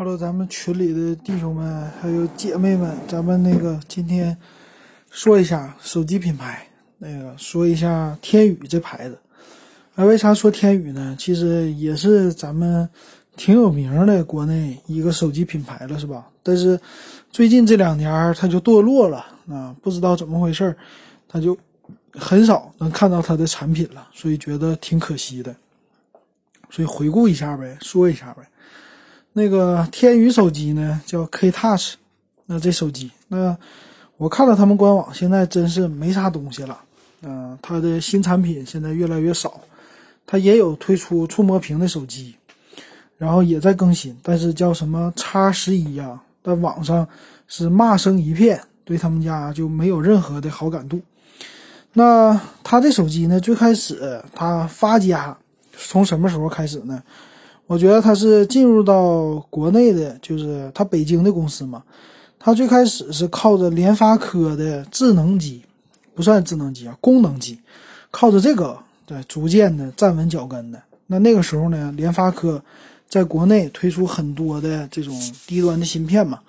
Hello，咱们群里的弟兄们还有姐妹们，咱们那个今天说一下手机品牌，那个说一下天宇这牌子。啊，为啥说天宇呢？其实也是咱们挺有名的国内一个手机品牌了，是吧？但是最近这两年它就堕落了啊，不知道怎么回事它就很少能看到它的产品了，所以觉得挺可惜的。所以回顾一下呗，说一下呗。那个天宇手机呢，叫 K Touch，那这手机，那我看了他们官网，现在真是没啥东西了。嗯，它的新产品现在越来越少，它也有推出触摸屏的手机，然后也在更新，但是叫什么叉十一呀，在网上是骂声一片，对他们家就没有任何的好感度。那它这手机呢，最开始它发家从什么时候开始呢？我觉得它是进入到国内的，就是它北京的公司嘛。它最开始是靠着联发科的智能机，不算智能机啊，功能机，靠着这个对逐渐的站稳脚跟的。那那个时候呢，联发科在国内推出很多的这种低端的芯片嘛，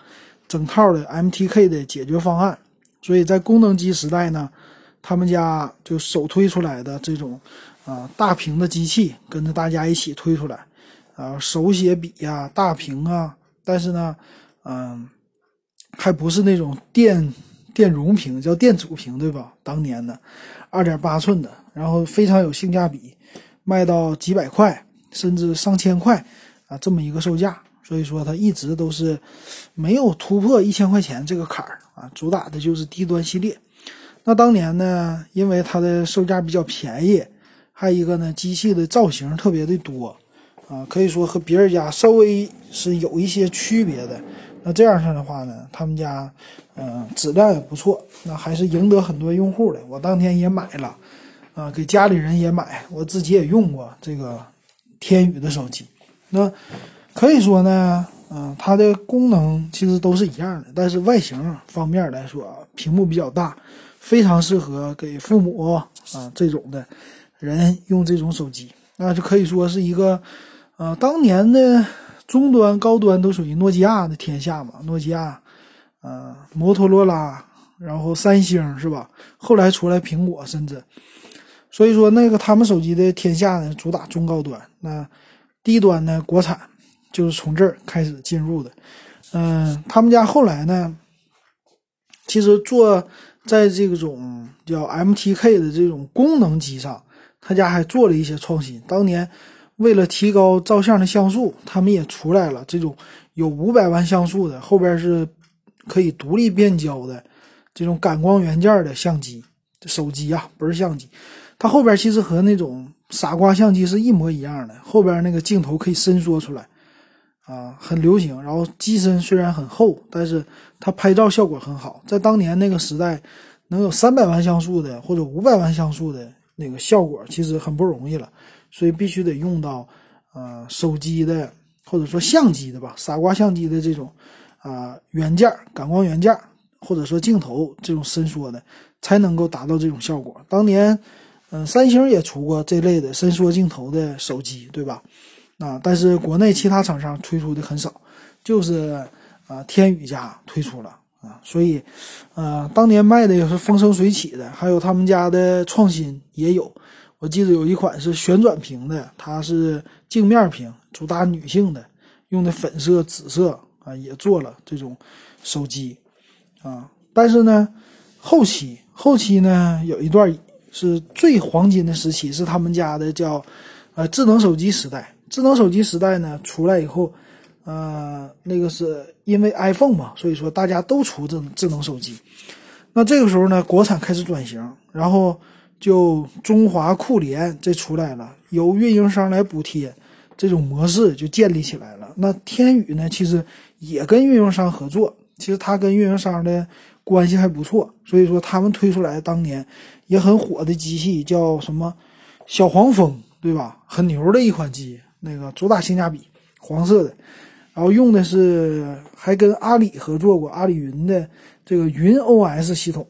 整套的 MTK 的解决方案。所以在功能机时代呢，他们家就首推出来的这种啊大屏的机器，跟着大家一起推出来。啊，手写笔呀，大屏啊，但是呢，嗯，还不是那种电电容屏，叫电阻屏，对吧？当年的二点八寸的，然后非常有性价比，卖到几百块甚至上千块啊，这么一个售价，所以说它一直都是没有突破一千块钱这个坎儿啊，主打的就是低端系列。那当年呢，因为它的售价比较便宜，还有一个呢，机器的造型特别的多。啊，可以说和别人家稍微是有一些区别的。那这样式的话呢，他们家，嗯，质量也不错，那还是赢得很多用户的。我当天也买了，啊，给家里人也买，我自己也用过这个天宇的手机。那可以说呢，嗯，它的功能其实都是一样的，但是外形方面来说，屏幕比较大，非常适合给父母啊这种的人用这种手机，那就可以说是一个。啊，当年的中端、高端都属于诺基亚的天下嘛，诺基亚，呃，摩托罗拉，然后三星是吧？后来出来苹果，甚至，所以说那个他们手机的天下呢，主打中高端，那低端呢，国产就是从这儿开始进入的。嗯，他们家后来呢，其实做在这个种叫 MTK 的这种功能机上，他家还做了一些创新。当年。为了提高照相的像素，他们也出来了这种有五百万像素的，后边是可以独立变焦的这种感光元件的相机，这手机啊，不是相机，它后边其实和那种傻瓜相机是一模一样的，后边那个镜头可以伸缩出来，啊，很流行。然后机身虽然很厚，但是它拍照效果很好，在当年那个时代，能有三百万像素的或者五百万像素的那个效果，其实很不容易了。所以必须得用到，呃，手机的或者说相机的吧，傻瓜相机的这种，啊，元件感光元件或者说镜头这种伸缩的，才能够达到这种效果。当年，嗯，三星也出过这类的伸缩镜头的手机，对吧？啊，但是国内其他厂商推出的很少，就是啊，天宇家推出了啊，所以，呃，当年卖的也是风生水起的，还有他们家的创新也有。我记得有一款是旋转屏的，它是镜面屏，主打女性的，用的粉色、紫色啊，也做了这种手机啊。但是呢，后期后期呢，有一段是最黄金的时期，是他们家的叫呃智能手机时代。智能手机时代呢出来以后，呃，那个是因为 iPhone 嘛，所以说大家都出智智能手机。那这个时候呢，国产开始转型，然后。就中华酷联这出来了，由运营商来补贴，这种模式就建立起来了。那天宇呢，其实也跟运营商合作，其实他跟运营商的关系还不错，所以说他们推出来当年也很火的机器叫什么小黄蜂，对吧？很牛的一款机，那个主打性价比，黄色的，然后用的是还跟阿里合作过，阿里云的这个云 OS 系统。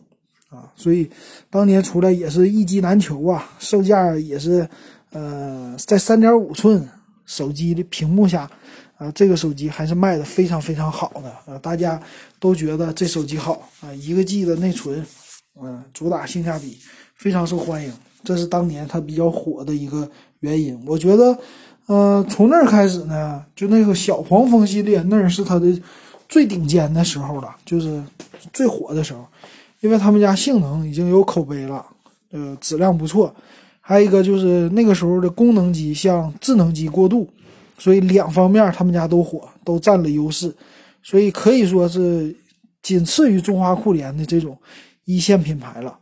啊，所以当年出来也是一机难求啊，售价也是，呃，在三点五寸手机的屏幕下，啊，这个手机还是卖的非常非常好的，呃，大家都觉得这手机好啊，一个 G 的内存，嗯，主打性价比，非常受欢迎，这是当年它比较火的一个原因。我觉得，呃，从那儿开始呢，就那个小黄蜂系列，那是它的最顶尖的时候了，就是最火的时候，因为他们家性能已经有口碑了，呃，质量不错，还有一个就是那个时候的功能机向智能机过渡。所以两方面他们家都火，都占了优势，所以可以说是仅次于中华酷联的这种一线品牌了。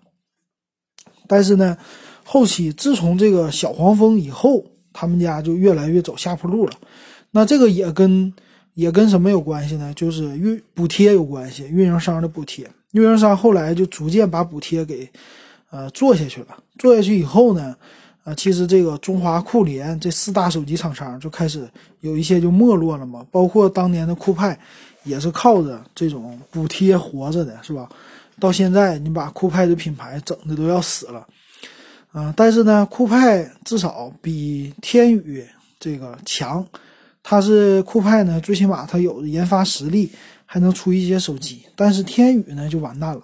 但是呢，后期自从这个小黄蜂以后，他们家就越来越走下坡路了。那这个也跟也跟什么有关系呢？就是运补贴有关系，运营商的补贴。运营商后来就逐渐把补贴给呃做下去了。做下去以后呢？啊，其实这个中华酷联这四大手机厂商就开始有一些就没落了嘛，包括当年的酷派，也是靠着这种补贴活着的，是吧？到现在你把酷派的品牌整的都要死了，啊，但是呢，酷派至少比天宇这个强，它是酷派呢，最起码它有研发实力，还能出一些手机，但是天宇呢就完蛋了，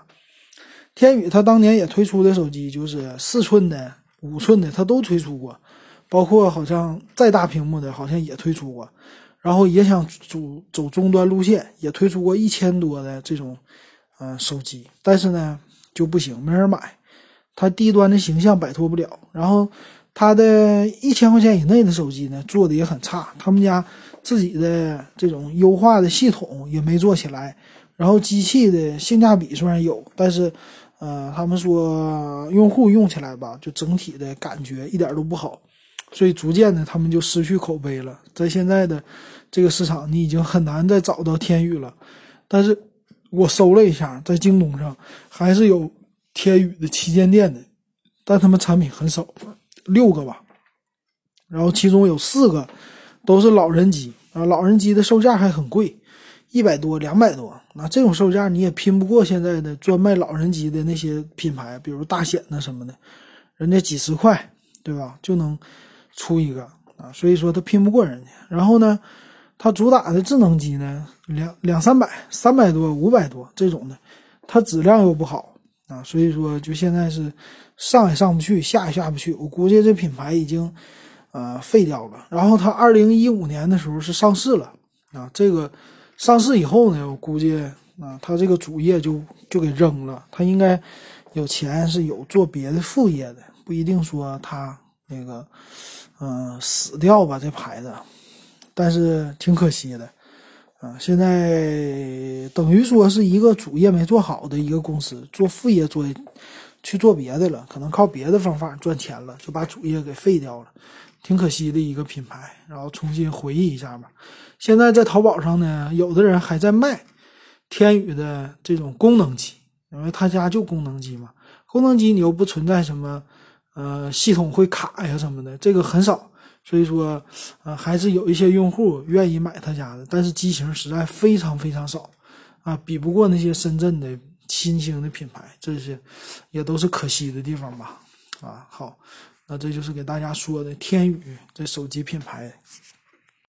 天宇它当年也推出的手机就是四寸的。五寸的它都推出过，包括好像再大屏幕的，好像也推出过，然后也想走走终端路线，也推出过一千多的这种，呃，手机，但是呢就不行，没人买，它低端的形象摆脱不了，然后它的一千块钱以内的手机呢做的也很差，他们家自己的这种优化的系统也没做起来，然后机器的性价比虽然有，但是。呃，他们说用户用起来吧，就整体的感觉一点都不好，所以逐渐的他们就失去口碑了。在现在的这个市场，你已经很难再找到天宇了。但是我搜了一下，在京东上还是有天宇的旗舰店的，但他们产品很少，六个吧。然后其中有四个都是老人机啊，老人机的售价还很贵。一百多、两百多，那这种售价你也拼不过现在的专卖老人机的那些品牌，比如大显的什么的，人家几十块，对吧，就能出一个啊，所以说他拼不过人家。然后呢，他主打的智能机呢，两两三百、三百多、五百多这种的，它质量又不好啊，所以说就现在是上也上不去，下也下不去。我估计这品牌已经呃废掉了。然后它二零一五年的时候是上市了啊，这个。上市以后呢，我估计啊，他这个主业就就给扔了。他应该有钱，是有做别的副业的，不一定说他那个嗯死掉吧这牌子。但是挺可惜的啊，现在等于说是一个主业没做好的一个公司，做副业做去做别的了，可能靠别的方法赚钱了，就把主业给废掉了。挺可惜的一个品牌，然后重新回忆一下吧。现在在淘宝上呢，有的人还在卖天宇的这种功能机，因为他家就功能机嘛。功能机你又不存在什么，呃，系统会卡呀什么的，这个很少。所以说，呃，还是有一些用户愿意买他家的，但是机型实在非常非常少，啊，比不过那些深圳的新兴的品牌，这些也都是可惜的地方吧。啊，好。这就是给大家说的天宇这手机品牌。